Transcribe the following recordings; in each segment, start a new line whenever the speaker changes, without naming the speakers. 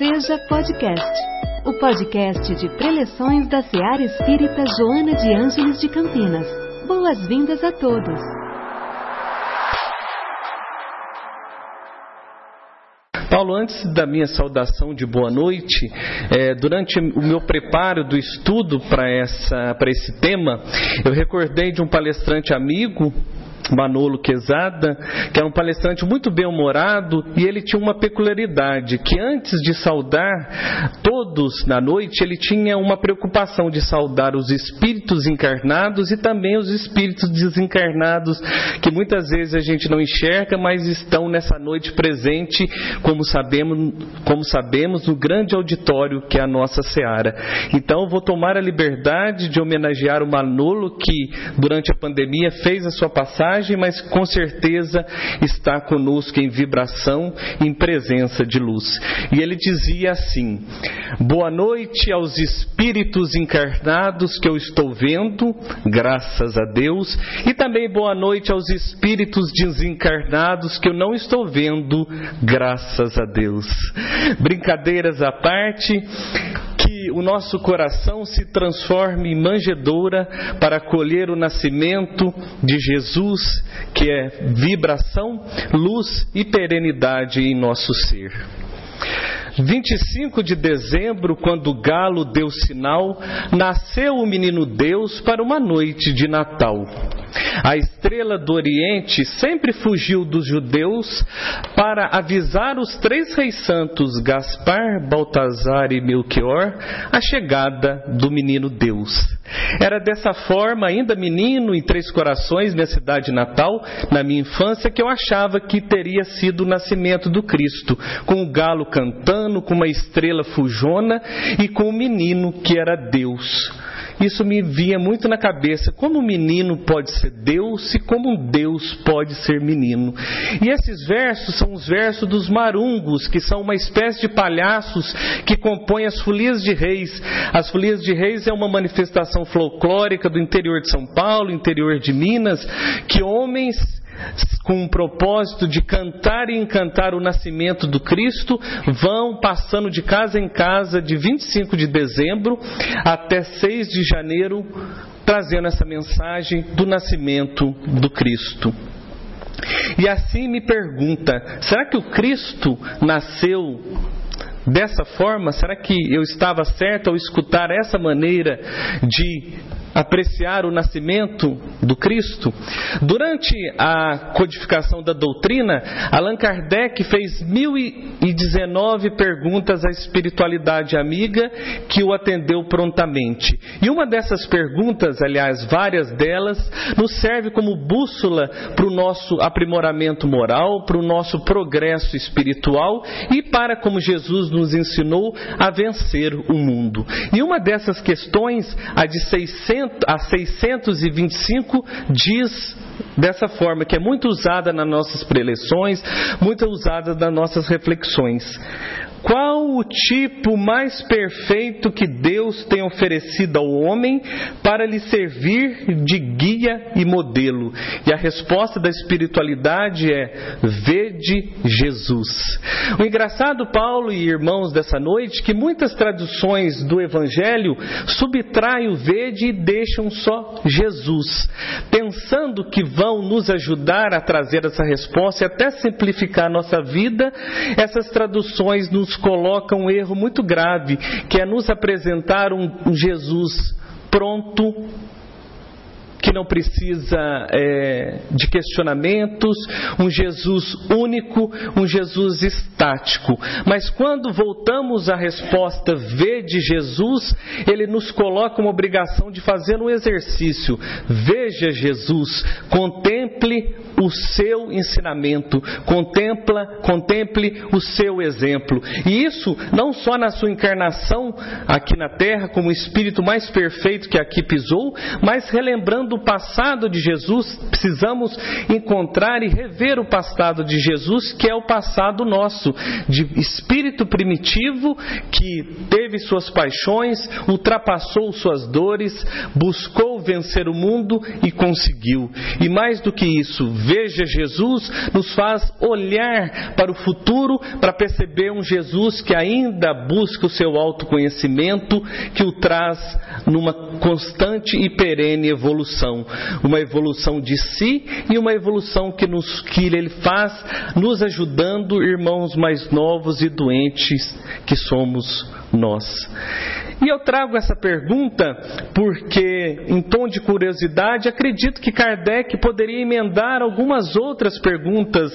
Seja Podcast, o podcast de preleções da Seara Espírita Joana de Ângeles de Campinas. Boas-vindas a todos.
Paulo, antes da minha saudação de boa noite, é, durante o meu preparo do estudo para esse tema, eu recordei de um palestrante amigo Manolo Quezada, que era um palestrante muito bem-humorado, e ele tinha uma peculiaridade, que antes de saudar todos na noite, ele tinha uma preocupação de saudar os espíritos encarnados e também os espíritos desencarnados, que muitas vezes a gente não enxerga, mas estão nessa noite presente, como sabemos, como sabemos no grande auditório que é a nossa seara. Então, vou tomar a liberdade de homenagear o Manolo, que durante a pandemia fez a sua passagem mas com certeza está conosco em vibração, em presença de luz. E ele dizia assim: Boa noite aos espíritos encarnados que eu estou vendo, graças a Deus, e também boa noite aos espíritos desencarnados que eu não estou vendo, graças a Deus. Brincadeiras à parte, que o nosso coração se transforme em manjedoura para acolher o nascimento de Jesus, que é vibração, luz e perenidade em nosso ser. 25 de dezembro, quando o galo deu sinal, nasceu o menino Deus para uma noite de Natal. A estrela do Oriente sempre fugiu dos judeus para avisar os três reis santos, Gaspar, Baltazar e Melchior, a chegada do menino Deus. Era dessa forma, ainda menino em Três Corações, minha cidade natal, na minha infância, que eu achava que teria sido o nascimento do Cristo, com o galo cantando, com uma estrela fujona e com o menino que era Deus isso me vinha muito na cabeça. Como um menino pode ser Deus e como um Deus pode ser menino? E esses versos são os versos dos marungos, que são uma espécie de palhaços que compõem as folias de reis. As folias de reis é uma manifestação folclórica do interior de São Paulo, interior de Minas, que homens com o propósito de cantar e encantar o nascimento do Cristo, vão passando de casa em casa de 25 de dezembro até 6 de janeiro, trazendo essa mensagem do nascimento do Cristo. E assim me pergunta: será que o Cristo nasceu dessa forma? Será que eu estava certo ao escutar essa maneira de apreciar o nascimento do Cristo. Durante a codificação da doutrina, Allan Kardec fez 1019 perguntas à espiritualidade amiga que o atendeu prontamente. E uma dessas perguntas, aliás, várias delas, nos serve como bússola para o nosso aprimoramento moral, para o nosso progresso espiritual e para, como Jesus nos ensinou, a vencer o mundo. E uma dessas questões, a de 600 a 625 diz dessa forma, que é muito usada nas nossas preleções, muito usada nas nossas reflexões. Qual o tipo mais perfeito que Deus tem oferecido ao homem para lhe servir de guia e modelo? E a resposta da espiritualidade é: vede Jesus. O engraçado, Paulo e irmãos dessa noite, que muitas traduções do Evangelho subtraem o vede e deixam só Jesus, pensando que vão nos ajudar a trazer essa resposta e até simplificar a nossa vida, essas traduções nos nos coloca um erro muito grave, que é nos apresentar um, um Jesus pronto, que não precisa é, de questionamentos, um Jesus único, um Jesus estático. Mas quando voltamos à resposta V de Jesus, ele nos coloca uma obrigação de fazer um exercício. Veja Jesus, contemple o seu ensinamento, contempla, contemple o seu exemplo. E isso não só na sua encarnação aqui na terra como o espírito mais perfeito que aqui pisou, mas relembrando encontrando o passado de Jesus, precisamos encontrar e rever o passado de Jesus, que é o passado nosso, de espírito primitivo que teve suas paixões, ultrapassou suas dores, buscou vencer o mundo e conseguiu. E mais do que isso, veja Jesus nos faz olhar para o futuro para perceber um Jesus que ainda busca o seu autoconhecimento, que o traz numa constante e perene evolução, uma evolução de si e uma evolução que nos que ele faz nos ajudando irmãos mais novos e doentes que somos nós. E eu trago essa pergunta porque, em tom de curiosidade, acredito que Kardec poderia emendar algumas outras perguntas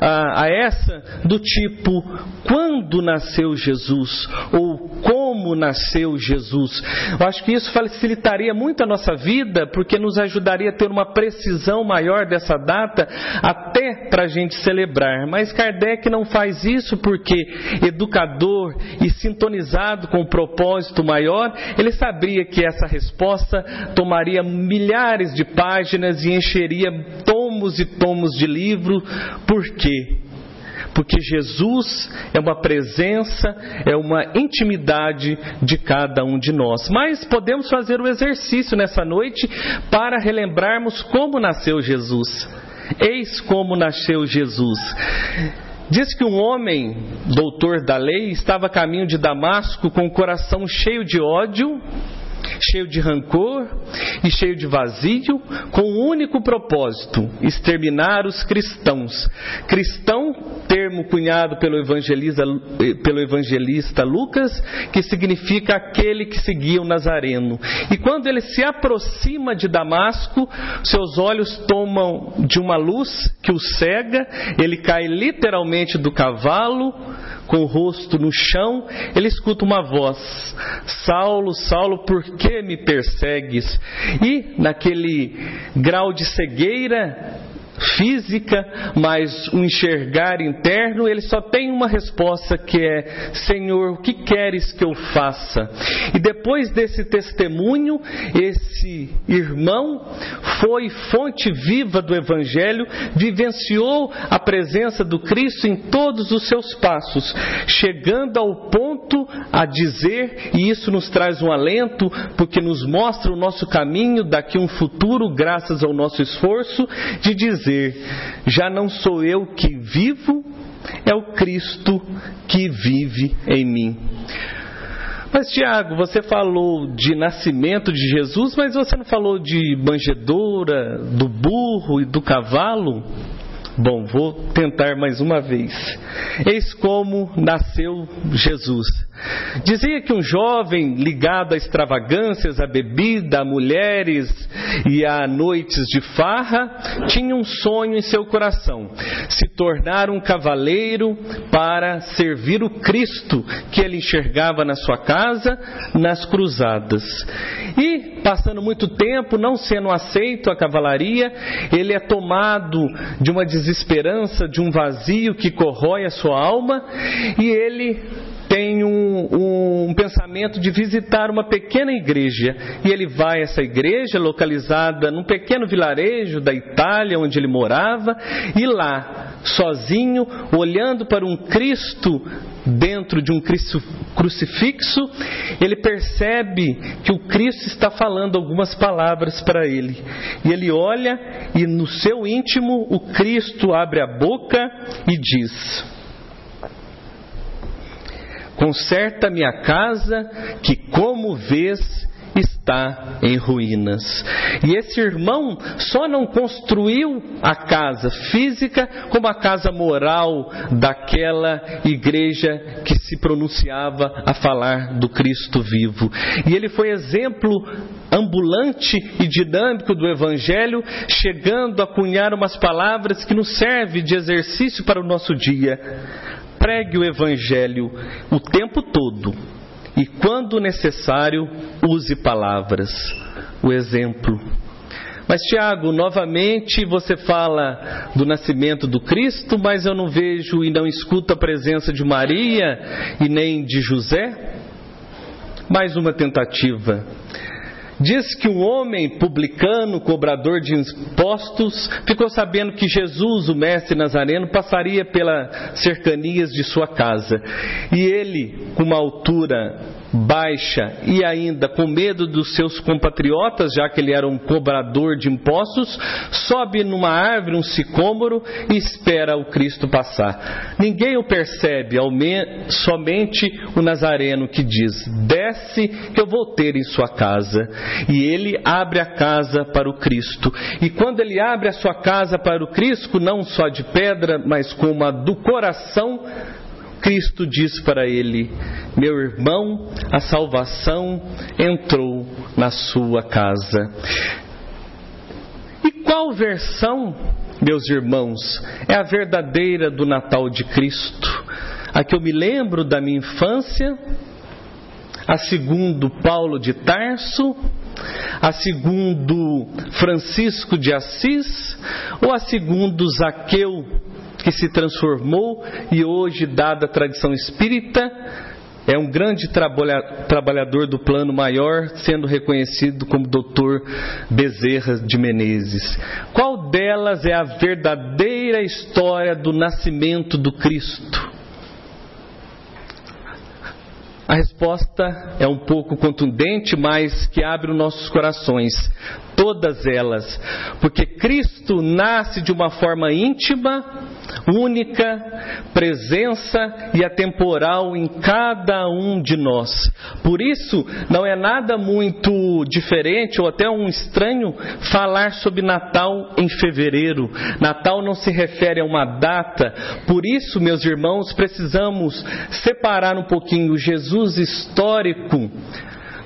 a, a essa, do tipo: quando nasceu Jesus? Ou como nasceu Jesus? Eu acho que isso facilitaria muito a nossa vida, porque nos ajudaria a ter uma precisão maior dessa data, até para a gente celebrar. Mas Kardec não faz isso porque, educador e sintonizado com o propósito maior, ele sabia que essa resposta tomaria milhares de páginas e encheria tomos e tomos de livro. Por quê? Porque Jesus é uma presença, é uma intimidade de cada um de nós. Mas podemos fazer o exercício nessa noite para relembrarmos como nasceu Jesus. Eis como nasceu Jesus. Diz que um homem, doutor da lei, estava a caminho de Damasco com o coração cheio de ódio cheio de rancor e cheio de vazio, com o um único propósito: exterminar os cristãos. Cristão, termo cunhado pelo evangelista, pelo evangelista Lucas, que significa aquele que seguia o Nazareno. E quando ele se aproxima de Damasco, seus olhos tomam de uma luz que o cega, ele cai literalmente do cavalo com o rosto no chão, ele escuta uma voz: Saulo, Saulo, por que me persegues? E naquele grau de cegueira, física, mas um enxergar interno, ele só tem uma resposta que é: Senhor, o que queres que eu faça? E depois desse testemunho, esse irmão foi fonte viva do Evangelho, vivenciou a presença do Cristo em todos os seus passos, chegando ao ponto a dizer, e isso nos traz um alento, porque nos mostra o nosso caminho daqui a um futuro, graças ao nosso esforço, de dizer já não sou eu que vivo, é o Cristo que vive em mim. Mas, Tiago, você falou de nascimento de Jesus, mas você não falou de manjedoura, do burro e do cavalo? Bom, vou tentar mais uma vez. Eis como nasceu Jesus. Dizia que um jovem ligado a extravagâncias, a bebida, a mulheres e a noites de farra, tinha um sonho em seu coração: se tornar um cavaleiro para servir o Cristo que ele enxergava na sua casa, nas cruzadas. E, passando muito tempo, não sendo aceito a cavalaria, ele é tomado de uma desesperança, de um vazio que corrói a sua alma, e ele tem um, um, pensamento de visitar uma pequena igreja. E ele vai a essa igreja, localizada num pequeno vilarejo da Itália, onde ele morava, e lá, sozinho, olhando para um Cristo dentro de um crucifixo, ele percebe que o Cristo está falando algumas palavras para ele. E ele olha e no seu íntimo o Cristo abre a boca e diz: Conserta minha casa, que como vês está em ruínas. E esse irmão só não construiu a casa física como a casa moral daquela igreja que se pronunciava a falar do Cristo vivo. E ele foi exemplo ambulante e dinâmico do Evangelho, chegando a cunhar umas palavras que nos servem de exercício para o nosso dia pregue o Evangelho o tempo todo e, quando necessário, use palavras, o exemplo. Mas, Tiago, novamente você fala do nascimento do Cristo, mas eu não vejo e não escuto a presença de Maria e nem de José? Mais uma tentativa. Diz que um homem publicano, cobrador de impostos, ficou sabendo que Jesus, o mestre Nazareno, passaria pelas cercanias de sua casa. E ele, com uma altura baixa e ainda com medo dos seus compatriotas, já que ele era um cobrador de impostos, sobe numa árvore, um sicômoro, e espera o Cristo passar. Ninguém o percebe, somente o Nazareno que diz: Desce, que eu vou ter em sua casa. E ele abre a casa para o Cristo. E quando ele abre a sua casa para o Cristo, não só de pedra, mas como a do coração, Cristo diz para ele: Meu irmão, a salvação entrou na sua casa. E qual versão, meus irmãos, é a verdadeira do Natal de Cristo? A que eu me lembro da minha infância, a segundo Paulo de Tarso, a segundo Francisco de Assis ou a segundo Zaqueu que se transformou e hoje, dada a tradição espírita, é um grande trabalhador do plano maior, sendo reconhecido como doutor Bezerra de Menezes. Qual delas é a verdadeira história do nascimento do Cristo? A resposta é um pouco contundente, mas que abre os nossos corações. Todas elas. Porque Cristo nasce de uma forma íntima, única, presença e atemporal em cada um de nós. Por isso, não é nada muito diferente ou até um estranho falar sobre Natal em fevereiro. Natal não se refere a uma data. Por isso, meus irmãos, precisamos separar um pouquinho Jesus histórico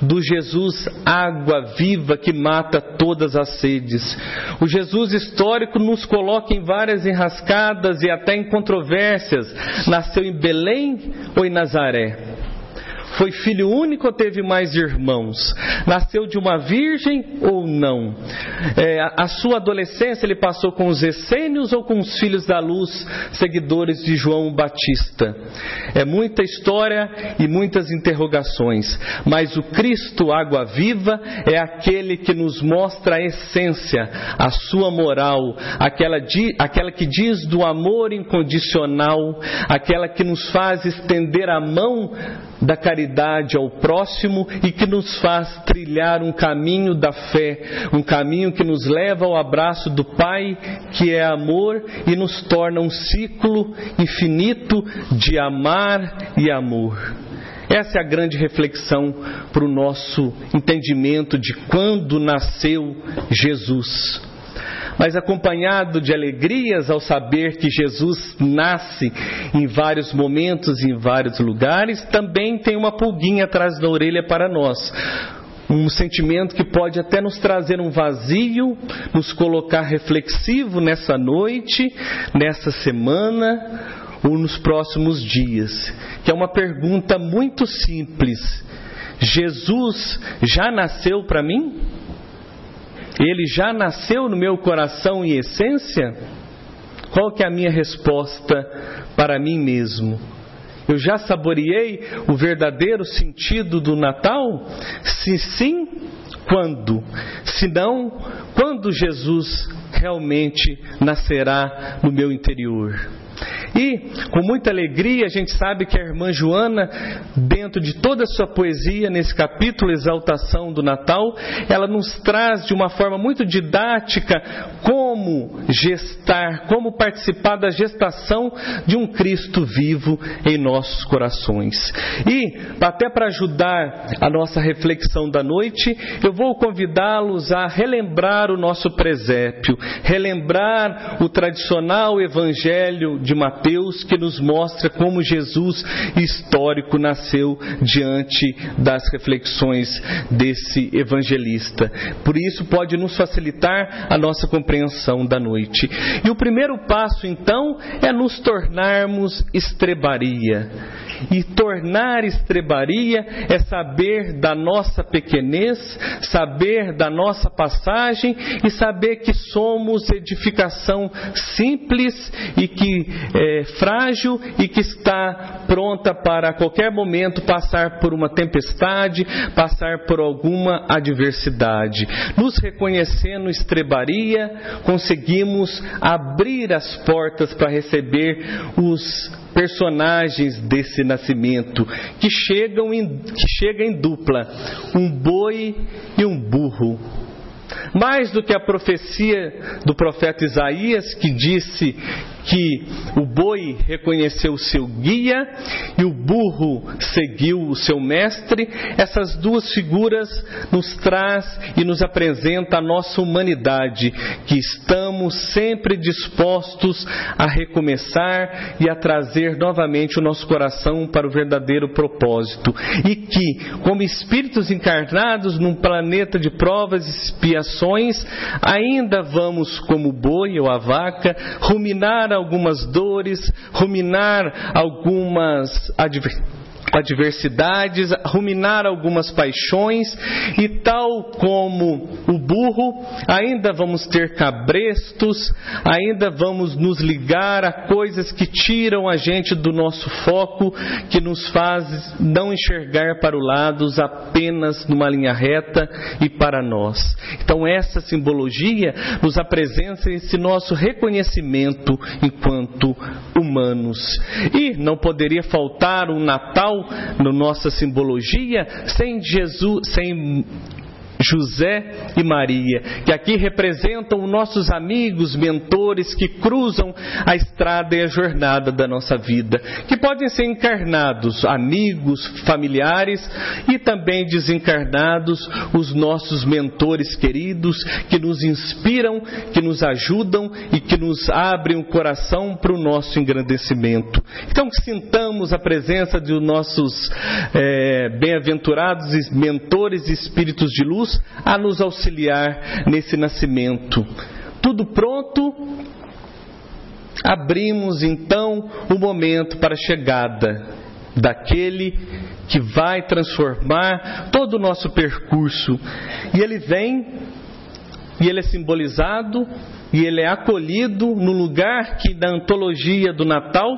do Jesus água viva que mata todas as sedes. O Jesus histórico nos coloca em várias enrascadas e até em controvérsias. Nasceu em Belém ou em Nazaré? Foi filho único ou teve mais irmãos? Nasceu de uma virgem ou não? É, a sua adolescência ele passou com os essênios ou com os filhos da luz, seguidores de João Batista? É muita história e muitas interrogações, mas o Cristo, água viva, é aquele que nos mostra a essência, a sua moral, aquela, aquela que diz do amor incondicional, aquela que nos faz estender a mão da caridade ao próximo e que nos faz trilhar um caminho da fé, um caminho que nos leva ao abraço do Pai, que é amor, e nos torna um ciclo infinito de amar e amor. Essa é a grande reflexão para o nosso entendimento de quando nasceu Jesus mas acompanhado de alegrias ao saber que Jesus nasce em vários momentos, em vários lugares, também tem uma pulguinha atrás da orelha para nós um sentimento que pode até nos trazer um vazio, nos colocar reflexivo nessa noite, nessa semana ou nos próximos dias. Que é uma pergunta muito simples: Jesus já nasceu para mim? Ele já nasceu no meu coração em essência? Qual que é a minha resposta para mim mesmo? Eu já saboreei o verdadeiro sentido do Natal? Se sim, quando? Se não, quando Jesus realmente nascerá no meu interior? E, com muita alegria, a gente sabe que a irmã Joana, dentro de toda a sua poesia, nesse capítulo Exaltação do Natal, ela nos traz de uma forma muito didática como gestar, como participar da gestação de um Cristo vivo em nossos corações. E, até para ajudar a nossa reflexão da noite, eu vou convidá-los a relembrar o nosso presépio, relembrar o tradicional evangelho de Mateus que nos mostra como Jesus histórico nasceu diante das reflexões desse evangelista. Por isso pode nos facilitar a nossa compreensão. Da noite. E o primeiro passo, então, é nos tornarmos estrebaria. E tornar estrebaria é saber da nossa pequenez, saber da nossa passagem e saber que somos edificação simples e que é frágil e que está pronta para a qualquer momento passar por uma tempestade, passar por alguma adversidade. Nos reconhecendo estrebaria, conseguimos abrir as portas para receber os personagens desse nascimento que chegam em, que chega em dupla, um boi e um burro. Mais do que a profecia do profeta Isaías que disse que o boi reconheceu o seu guia e o burro seguiu o seu mestre, essas duas figuras nos traz e nos apresenta a nossa humanidade, que estamos sempre dispostos a recomeçar e a trazer novamente o nosso coração para o verdadeiro propósito. E que, como espíritos encarnados num planeta de provas e expiações, ainda vamos, como o boi ou a vaca, ruminar algumas dores, ruminar algumas adversidades adversidades, ruminar algumas paixões e tal como o burro, ainda vamos ter cabrestos, ainda vamos nos ligar a coisas que tiram a gente do nosso foco, que nos faz não enxergar para o lado apenas numa linha reta e para nós. Então essa simbologia nos apresenta esse nosso reconhecimento enquanto humanos. E não poderia faltar um Natal na nossa simbologia sem Jesus, sem José e Maria, que aqui representam nossos amigos, mentores que cruzam a estrada e a jornada da nossa vida, que podem ser encarnados, amigos, familiares e também desencarnados, os nossos mentores queridos que nos inspiram, que nos ajudam e que nos abrem o coração para o nosso engrandecimento. Então, que sintamos a presença de nossos é, bem-aventurados mentores e espíritos de luz a nos auxiliar nesse nascimento. Tudo pronto, abrimos então o momento para a chegada daquele que vai transformar todo o nosso percurso. E ele vem, e ele é simbolizado, e ele é acolhido no lugar que na antologia do Natal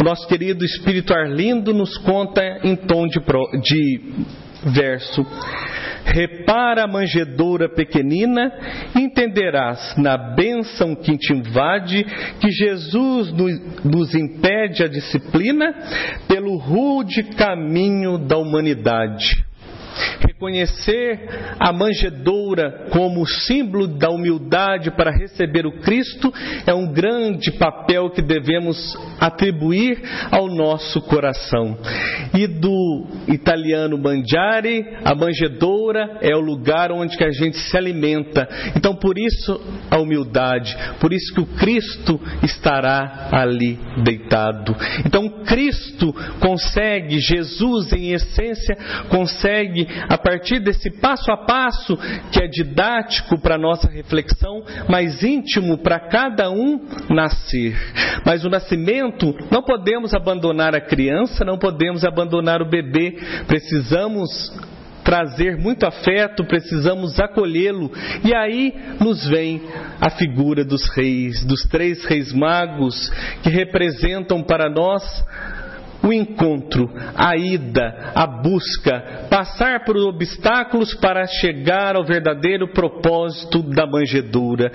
o nosso querido Espírito Arlindo nos conta em tom de, de verso. Repara a manjedoura pequenina, entenderás na bênção que te invade que Jesus nos impede a disciplina pelo rude caminho da humanidade. Reconhecer a manjedoura como símbolo da humildade para receber o Cristo é um grande papel que devemos atribuir ao nosso coração. E do italiano mangiare, a manjedoura é o lugar onde que a gente se alimenta. Então, por isso a humildade, por isso que o Cristo estará ali deitado. Então, Cristo consegue, Jesus em essência, consegue a partir desse passo a passo que é didático para nossa reflexão, mas íntimo para cada um nascer. Mas o nascimento, não podemos abandonar a criança, não podemos abandonar o bebê, precisamos trazer muito afeto, precisamos acolhê-lo. E aí nos vem a figura dos reis, dos três reis magos, que representam para nós o encontro, a ida, a busca, passar por obstáculos para chegar ao verdadeiro propósito da manjedoura.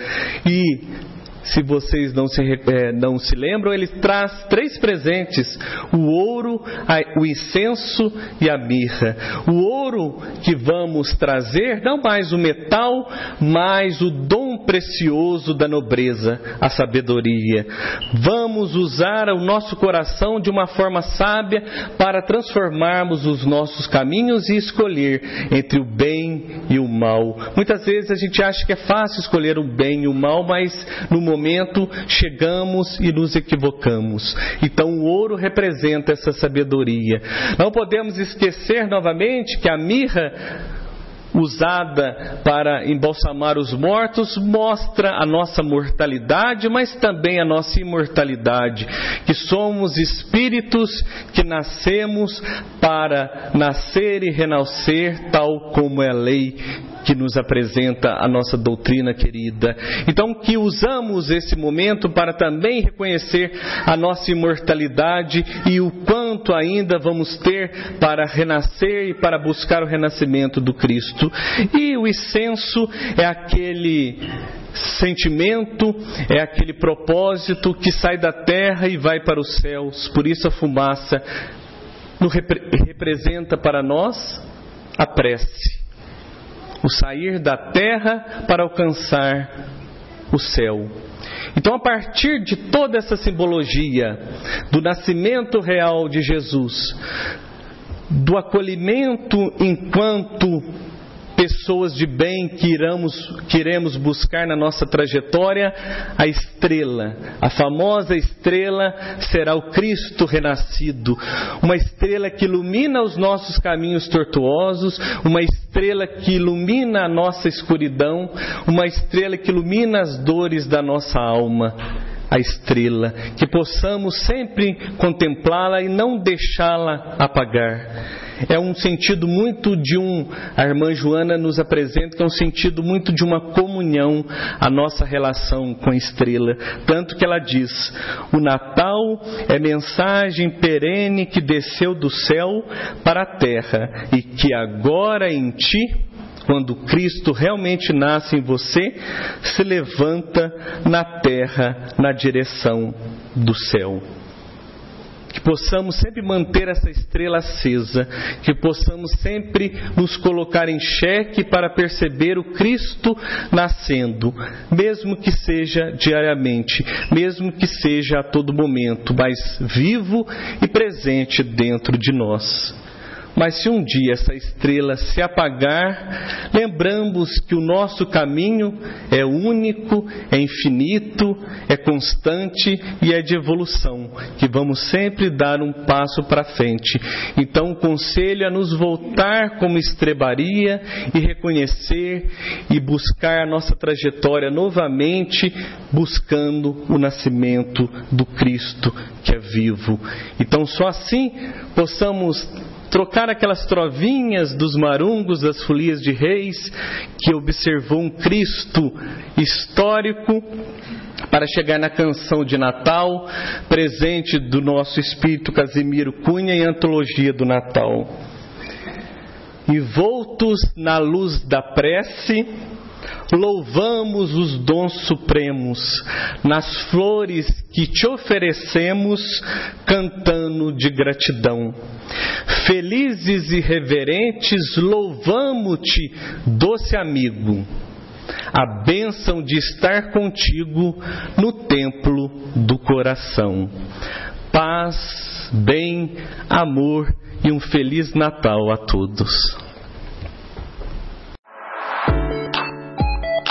E se vocês não se, é, não se lembram, ele traz três presentes: o ouro, a, o incenso e a mirra. O ouro que vamos trazer, não mais o metal, mas o dom precioso da nobreza, a sabedoria. Vamos usar o nosso coração de uma forma sábia para transformarmos os nossos caminhos e escolher entre o bem e o mal. Muitas vezes a gente acha que é fácil escolher o bem e o mal, mas no momento chegamos e nos equivocamos. Então o ouro representa essa sabedoria. Não podemos esquecer novamente que a mirra usada para embalsamar os mortos, mostra a nossa mortalidade, mas também a nossa imortalidade, que somos espíritos que nascemos para nascer e renascer, tal como é a lei que nos apresenta a nossa doutrina querida. Então, que usamos esse momento para também reconhecer a nossa imortalidade e o quanto ainda vamos ter para renascer e para buscar o renascimento do Cristo. E o incenso é aquele sentimento, é aquele propósito que sai da terra e vai para os céus. Por isso a fumaça representa para nós a prece o sair da terra para alcançar o céu. Então, a partir de toda essa simbologia do nascimento real de Jesus, do acolhimento enquanto pessoas de bem que iramos, queremos buscar na nossa trajetória, a estrela, a famosa estrela será o Cristo renascido, uma estrela que ilumina os nossos caminhos tortuosos, uma estrela que ilumina a nossa escuridão, uma estrela que ilumina as dores da nossa alma a estrela, que possamos sempre contemplá-la e não deixá-la apagar é um sentido muito de um, a irmã Joana nos apresenta que é um sentido muito de uma comunhão a nossa relação com a estrela. Tanto que ela diz: o Natal é mensagem perene que desceu do céu para a terra e que agora em ti quando Cristo realmente nasce em você, se levanta na terra na direção do céu que possamos sempre manter essa estrela acesa, que possamos sempre nos colocar em xeque para perceber o Cristo nascendo, mesmo que seja diariamente, mesmo que seja a todo momento, mas vivo e presente dentro de nós. Mas se um dia essa estrela se apagar, lembramos que o nosso caminho é único, é infinito, é constante e é de evolução, que vamos sempre dar um passo para frente. Então, o conselho é nos voltar como estrebaria e reconhecer e buscar a nossa trajetória novamente, buscando o nascimento do Cristo que é vivo. Então, só assim possamos trocar aquelas trovinhas dos marungos das folias de reis que observou um Cristo histórico para chegar na canção de Natal, presente do nosso espírito Casimiro Cunha em Antologia do Natal. E voltos na luz da prece, louvamos os dons supremos, nas flores que te oferecemos, cantando de gratidão. Felizes e reverentes, louvamo-te, doce amigo, a bênção de estar contigo no templo do coração. Paz, bem, amor e um feliz Natal a todos.